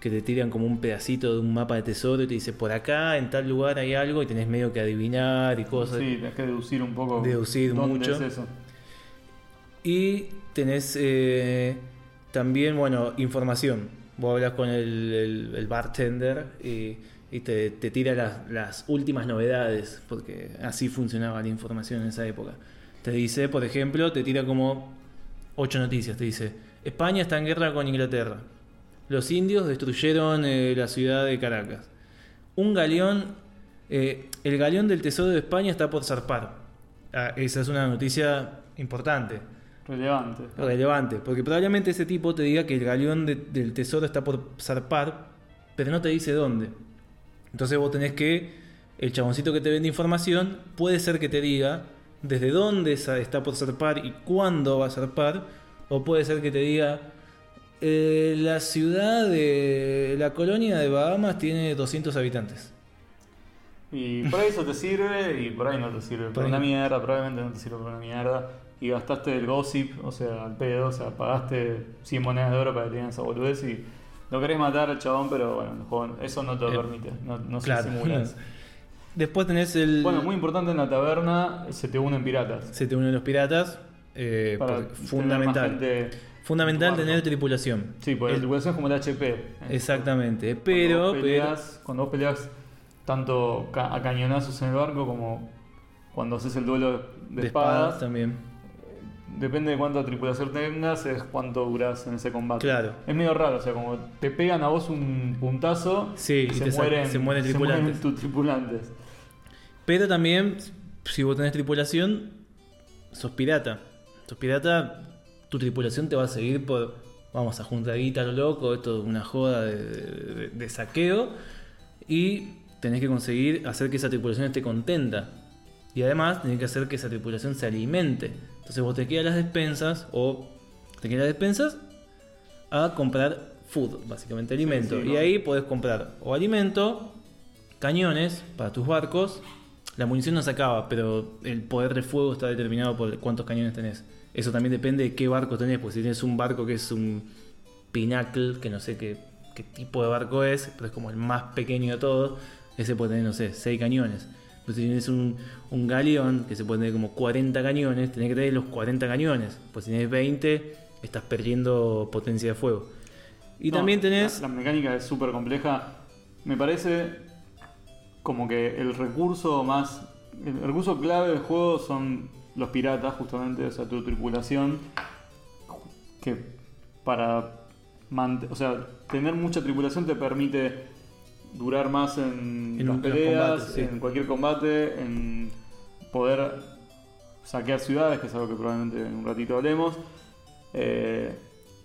que te tiran como un pedacito de un mapa de tesoro y te dice por acá, en tal lugar hay algo y tenés medio que adivinar y cosas. Sí, tenés que deducir un poco. Deducir dónde mucho. es eso. Y tenés eh, también, bueno, información. Vos hablas con el, el- bartender y, te tira las, las últimas novedades, porque así funcionaba la información en esa época. Te dice, por ejemplo, te tira como ocho noticias. Te dice, España está en guerra con Inglaterra. Los indios destruyeron eh, la ciudad de Caracas. Un galeón, eh, el galeón del Tesoro de España está por zarpar. Ah, esa es una noticia importante Relevante. relevante, porque probablemente ese tipo te diga que el galeón de- del tesoro está por zarpar, pero no te dice dónde. Entonces vos tenés que, el chaboncito que te vende información, puede ser que te diga desde dónde está por zarpar y cuándo va a zarpar, o puede ser que te diga, eh, la ciudad de la colonia de Bahamas tiene 200 habitantes. Y por ahí eso te sirve y por ahí no te sirve. Por, Por ahí una mierda, probablemente no te sirve por una mierda. Y gastaste el gossip, o sea, al pedo, o sea, pagaste 100 monedas de oro para que tengan esa boludez y lo querés matar al chabón, pero bueno, el juego- eso no te lo Eh, permite, no, no se simula. Después tenés el. Bueno, muy importante en la taberna, se te unen piratas. Se te unen los piratas. eh, Para porque- tener fundamental. Fundamental tener tripulación. Sí, porque la El- tripulación es como el HP. ¿eh? Exactamente. Cuando Pero, vos pero- peleas, cuando vos peleas tanto a cañonazos en el barco como cuando haces el duelo de, de espadas, espadas también. Depende de cuánta tripulación tengas, es cuánto duras en ese combate. Claro. Es medio raro, o sea, como te pegan a vos un puntazo Sí, y se, mueren, se mueren tus tripulantes. Pero también, si vos tenés tripulación, sos pirata. Sos pirata, tu tripulación te va a seguir por. Vamos a juntar guita lo loco, esto es una joda de, de- de saqueo. Y tenés que conseguir hacer que esa tripulación esté contenta. Y además tenés que hacer que esa tripulación se alimente. Entonces vos te quedas las despensas o te quedas las despensas a comprar food, básicamente alimento. sí, y ahí podés comprar o alimento, cañones para tus barcos. La munición no se acaba, pero el poder de fuego está determinado por cuántos cañones tenés. Eso también depende de qué barco tenés, porque si tienes un barco que es un Pinnacle, que no sé qué, qué tipo de barco es, pero es como el más pequeño de todos, ese puede tener, no sé, 6 cañones. Pero si tienes un, un galeón que se puede tener como 40 cañones, tenés que tener los 40 cañones. Pues si tenés 20, estás perdiendo potencia de fuego. Y No, también tenés... La, la mecánica es súper compleja. Me parece como que el recurso más. El recurso clave del juego son los piratas, justamente, o sea, tu tripulación. Que para. o sea, tener mucha tripulación te permite durar más en, En las peleas, combates, sí. en cualquier combate, en poder saquear ciudades, que es algo que probablemente en un ratito hablemos. Eh,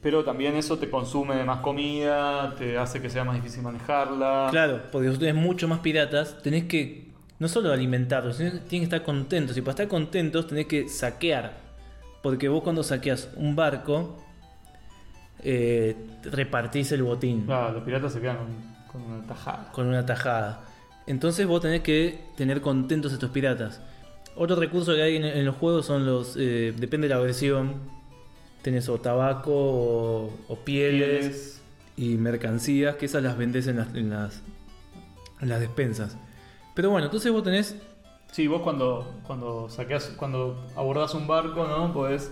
pero también eso te consume más comida, te hace que sea más difícil manejarla. Claro, porque vos tenés mucho más piratas, tenés que no solo alimentarlos, sino que tienen que estar contentos. Y para estar contentos tenés que saquear. Porque vos cuando saqueas un barco, eh, repartís el botín Claro, los piratas se quedan con, con una tajada. con una tajada. Entonces vos tenés que tener contentos a estos piratas. Otro recurso que hay en, en los juegos son los... eh, depende de la versión. Tenés o tabaco o, o pieles Pieles. y mercancías, que esas las vendés en las, en las, en las despensas. Pero bueno, entonces vos tenés. Sí, vos cuando, cuando saqueas, cuando abordás un barco, ¿no? Podés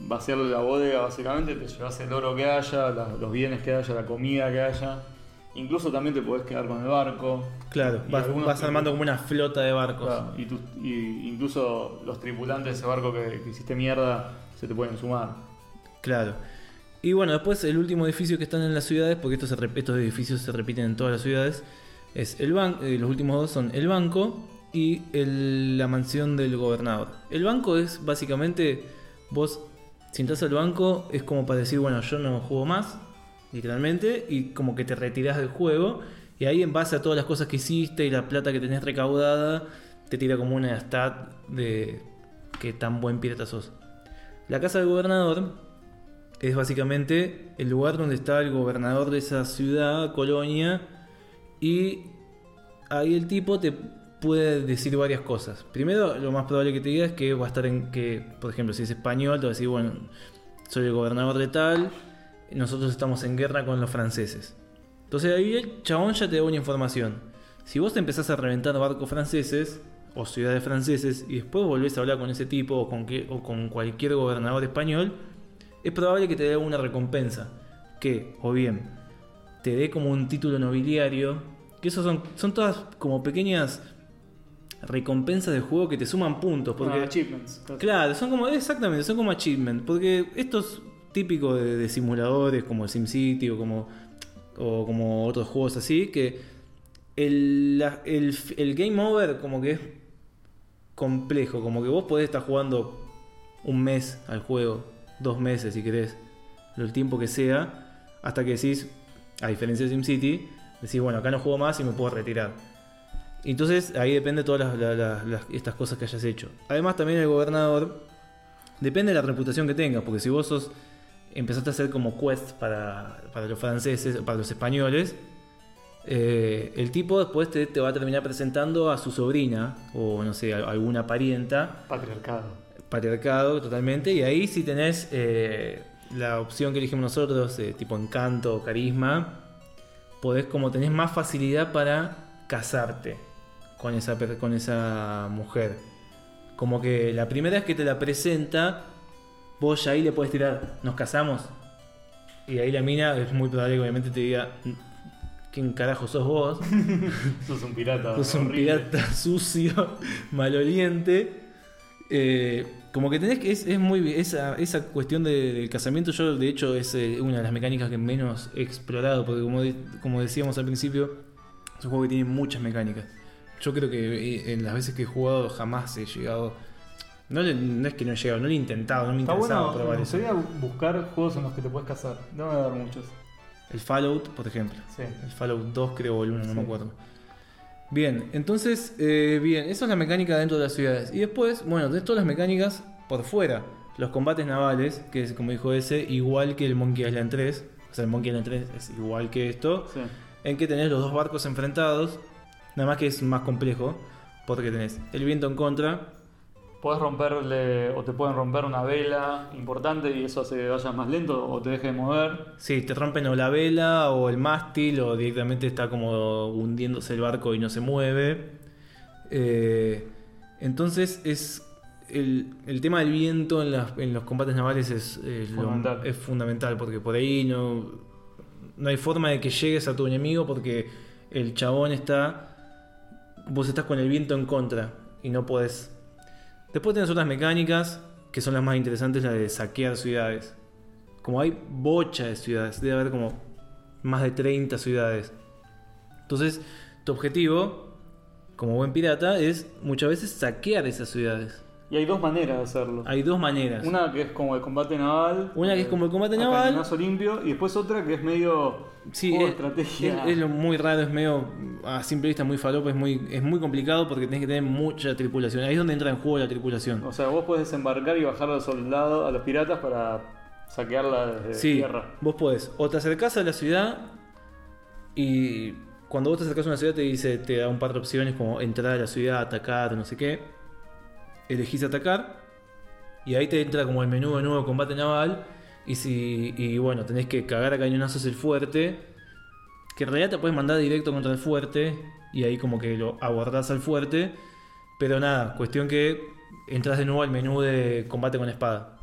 vaciarle la bodega básicamente, te llevas el oro que haya, la- los bienes que haya, la comida que haya. Incluso también te podés quedar con el barco. Claro, vas, armando como una flota de barcos. Claro, y, tus- y incluso los tripulantes de ese barco que, que hiciste mierda se te pueden sumar. Claro. Y bueno, después el último edificio que están en las ciudades, porque estos, edificios se repiten en todas las ciudades, es el banco. los últimos dos son el banco y el- la mansión del gobernador. El banco es básicamente vos, si entras al banco, es como para decir, bueno, yo no juego más, literalmente, y como que te retirás del juego. Y ahí, en base a todas las cosas que hiciste y la plata que tenés recaudada, te tira como una stat de que tan buen pirata sos. La casa del gobernador es básicamente el lugar donde está el gobernador de esa ciudad, colonia, y ahí el tipo te puede decir varias cosas. Primero, lo más probable que te diga es que va a estar en que, por ejemplo, si es español, te va a decir, bueno, soy el gobernador de tal, nosotros estamos en guerra con los franceses. Entonces ahí el chabón ya te da una información. Si vos te empezás a reventar barcos franceses o ciudades franceses y después volvés a hablar con ese tipo o con, que- o con cualquier gobernador español, es probable que te dé una recompensa. Que, o bien, te dé como un título nobiliario. Que esos son, son todas como pequeñas recompensas de juego que te suman puntos. Porque, Ah, achievements. Claro, son como, exactamente, son como achievement. Porque estos típicos de, simuladores como el SimCity o como, otros juegos así, que el, el, el game over como que es complejo. Como que vos podés estar jugando un mes al juego, dos meses si querés, el tiempo que sea, hasta que decís, a diferencia de SimCity, decís, bueno, acá no juego más y me puedo retirar. Entonces ahí depende de todas las, la- la- las- estas cosas que hayas hecho. Además también el gobernador depende de la reputación que tengas, porque si vos sos, empezaste a hacer como quest para, para los franceses, para los españoles, eh, el tipo después te, te va a terminar presentando a su sobrina o no sé, a- alguna parienta, Patriarcado. patriarcado totalmente, y ahí si tenés eh, la opción que elegimos nosotros, eh, tipo encanto o carisma, podés como tenés más facilidad para casarte con esa, con esa mujer. Como que la primera vez que te la presenta, vos ya ahí le puedes tirar, nos casamos. Y ahí la mina es muy probable que obviamente te diga, ¿quién carajo sos vos? Sos un pirata. Sos un horrible. pirata sucio, maloliente. Eh, como que tenés que. Es, es muy. Esa, esa cuestión de- del casamiento, yo de hecho es eh, una de las mecánicas que menos he explorado. Porque como, de- como decíamos al principio, es un juego que tiene muchas mecánicas. Yo creo que eh, en las veces que he jugado jamás he llegado. No, le- no es que no he llegado, no lo he intentado, no me Está interesaba bueno, probar me eso. gustaría buscar juegos en los que te puedes casar. No me va a dar muchos. El Fallout, por ejemplo. Sí. El Fallout 2 creo, o el 1, no me acuerdo. Bien, entonces, eh, bien, eso es la mecánica dentro de las ciudades. Y después, bueno, de todas las mecánicas por fuera. Los combates navales, que es como dijo ese, igual que el Monkey Island 3. O sea, el Monkey Island 3 es igual que esto. Sí. En que tenés los dos barcos enfrentados. Nada más que es más complejo. Porque tenés el viento en contra. Puedes romperle o te pueden romper una vela importante y eso hace que vayas más lento o te deje de mover. Sí, te rompen o la vela o el mástil o directamente está como hundiéndose el barco y no se mueve. Eh, entonces es el, el tema del viento en, las- en los combates navales es, lo- Fundamental. es fundamental porque por ahí no, no hay forma de que llegues a tu enemigo porque el chabón está... Vos estás con el viento en contra y no podés... Después tenés otras mecánicas que son las más interesantes, la de saquear ciudades. Como hay bocha de ciudades, debe haber como más de 30 ciudades. Entonces, tu objetivo, como buen pirata, es muchas veces saquear esas ciudades. Y hay dos maneras de hacerlo. Hay dos maneras. Una que es como el combate naval. Una que es como el combate naval. cañonazo limpio. Y después otra que es medio. Sí, estrategia. es- es lo muy raro, es medio a simple vista muy falopa, es muy, es muy complicado porque tenés que tener mucha tripulación. Ahí es donde entra en juego la tripulación. O sea, vos podés desembarcar y bajar a los soldados, a los piratas para saquearla desde Sí, tierra. vos podés. O te acercás a la ciudad y cuando vos te acercás a una ciudad te dice, te da un par de opciones como entrar a la ciudad, atacar, no sé qué. Elegís atacar y ahí te entra como el menú de nuevo combate naval. Y si y bueno, tenés que cagar a cañonazos el fuerte. Que en realidad te puedes mandar directo contra el fuerte. Y ahí como que lo abordás al fuerte. Pero nada, cuestión que entras de nuevo al menú de combate con espada.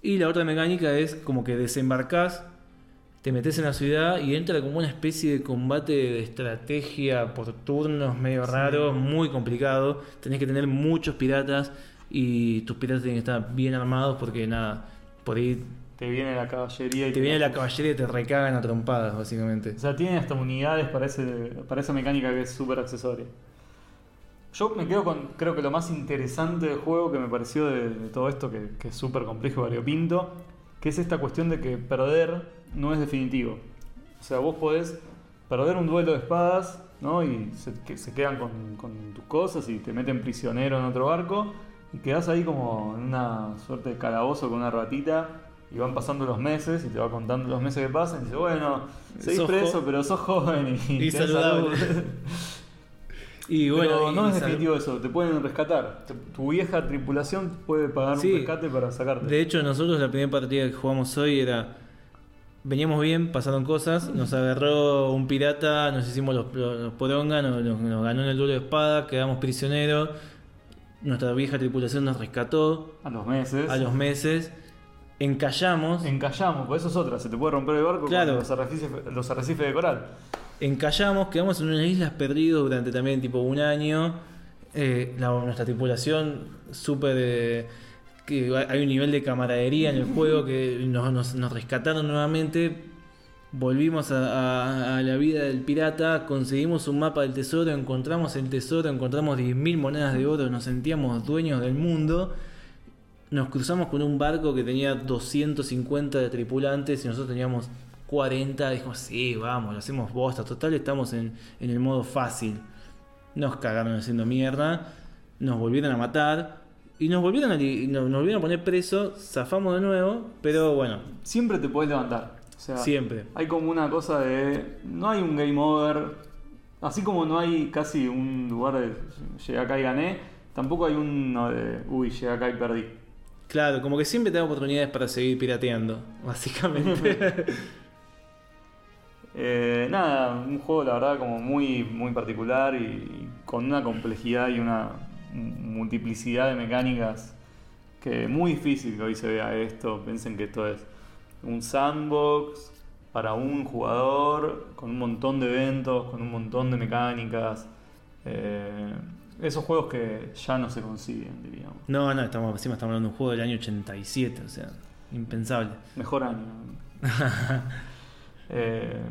Y la otra mecánica es como que desembarcás, te metes en la ciudad y entra como una especie de combate de estrategia por turnos medio raro, muy complicado. Tenés que tener muchos piratas y tus piratas tienen que estar bien armados porque nada, por ahí Te viene la caballería y te viene la caballería y te recagan a trompadas básicamente. O sea, tiene hasta unidades para, ese, para esa mecánica que es súper accesoria. Yo me quedo con, creo que lo más interesante del juego que me pareció de, de todo esto, que, que es súper complejo y variopinto, que es esta cuestión de que perder no es definitivo. O sea, vos podés perder un duelo de espadas, ¿no? Y se, que se quedan con, con tus cosas y te meten prisionero en otro barco y quedás ahí como en una suerte de calabozo con una ratita y van pasando los meses y te va contando los meses que pasan y dice, bueno, seguís preso, pero sos joven y, Y saludable. salud". Y bueno, Pero no y es sal- definitivo eso, te pueden rescatar. Tu vieja tripulación puede pagar Sí. un rescate para sacarte. De hecho, nosotros la primera partida que jugamos hoy era. Veníamos bien, pasaron cosas, nos agarró un pirata, nos hicimos los, los, los poronga, nos, nos- nos ganó en el duelo de espada, quedamos prisioneros. Nuestra vieja tripulación nos rescató a los meses. a los meses, encallamos, Encallamos, pues eso es otra, se te puede romper el barco Claro. con los arrecifes, los arrecifes de coral. Encallamos, quedamos en unas islas perdidos durante también tipo un año. Eh, nuestra tripulación súper... eh, hay un nivel de camaradería en el juego que nos, rescataron nuevamente. Volvimos a, a- a la vida del pirata, conseguimos un mapa del tesoro, encontramos el tesoro, encontramos 10.000 monedas de oro, nos sentíamos dueños del mundo. Nos cruzamos con un barco que tenía 250 de tripulantes y nosotros teníamos 40. Dijimos, sí, vamos, lo hacemos bosta. Total, estamos en, en el modo fácil. Nos cagaron haciendo mierda, nos volvieron a matar y nos volvieron a, nos, volvieron a poner preso. Zafamos de nuevo, pero bueno, Siempre te puedes levantar. O sea, siempre. hay como una cosa de. No hay un game over. Así como no hay casi un lugar de llegué acá y gané, tampoco hay uno de. Uy, llegué acá y perdí. Claro, como que siempre te da oportunidades para seguir pirateando, básicamente. Eh, nada, un juego la verdad como muy, muy particular y con una complejidad y una multiplicidad de mecánicas que es muy difícil que hoy se vea esto. Piensen que esto es un sandbox para un jugador con un montón de eventos, con un montón de mecánicas. Eh, esos juegos que ya no se consiguen, diríamos. No, no, estamos, encima estamos hablando de un juego del año 87, o sea, impensable. Mejor año. Eh,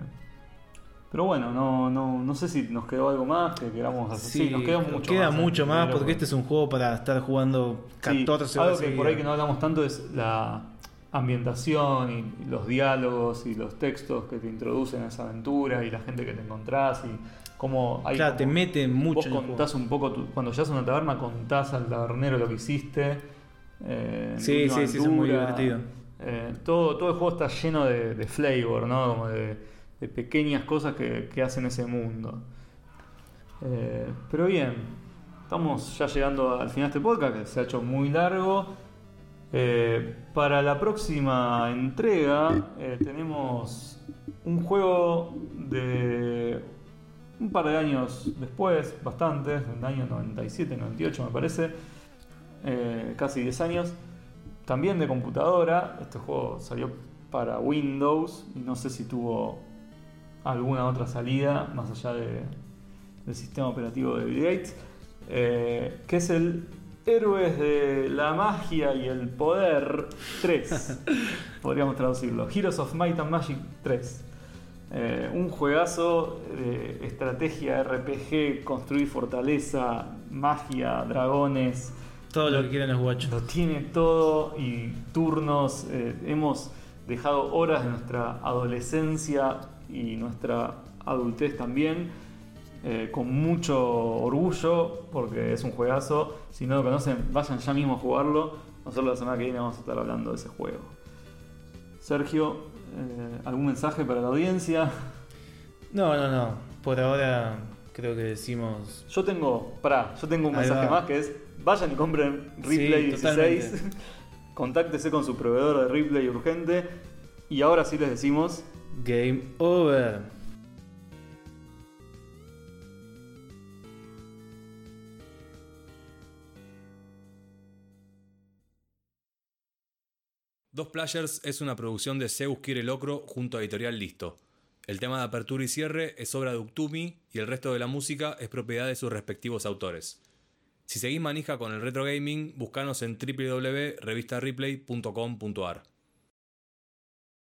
pero bueno, no, no, no sé si nos quedó algo más que queramos hacer. Sí, nos queda mucho queda más. ¿eh? mucho más porque este es un juego para estar jugando 14 sí, horas. Algo que por ahí que no hablamos tanto es la ambientación y los diálogos y los textos que te introducen a esa aventura y la gente que te encontrás y cómo hay claro, te mete mucho vos contás un poco tu, cuando llegas a una taberna contás al tabernero lo que hiciste eh, sí sí sí es muy divertido eh, todo, todo el juego está lleno de, flavor no como de, pequeñas cosas que, hacen ese mundo. Eh, pero bien estamos ya llegando al final de este podcast que se ha hecho muy largo. Eh, para la próxima entrega tenemos un juego de un par de años después, bastantes, en año 97, 98 me parece, casi 10 años, también de computadora. Este juego salió para Windows y no sé si tuvo alguna otra salida más allá de, del sistema operativo de Bill Gates, eh, que es el Héroes de la Magia y el Poder 3. Podríamos traducirlo. Heroes of Might and Magic 3. Eh, un juegazo de estrategia, RPG, construir fortaleza, magia, dragones. Todo lo, que quieren los guachos. Lo tiene todo y turnos. Eh, hemos dejado horas de nuestra adolescencia y nuestra adultez también eh, con mucho orgullo, porque es un juegazo. Si no lo conocen, vayan ya mismo a jugarlo. Nosotros la semana que viene vamos a estar hablando de ese juego. Sergio, eh, ¿algún mensaje para la audiencia? No, no, no. Por ahora creo que decimos. Yo tengo, pará, yo tengo un mensaje más que es: vayan y compren Replay 16. Contáctese con su proveedor de Replay urgente. Y ahora sí les decimos: Game over. Dos Players es una producción de Zeus Quiere Locro junto a Editorial Listo. El tema de apertura y cierre es obra de Uctumi y el resto de la música es propiedad de sus respectivos autores. Si seguís manija con el retro gaming, buscanos en www.revistareplay.com.ar.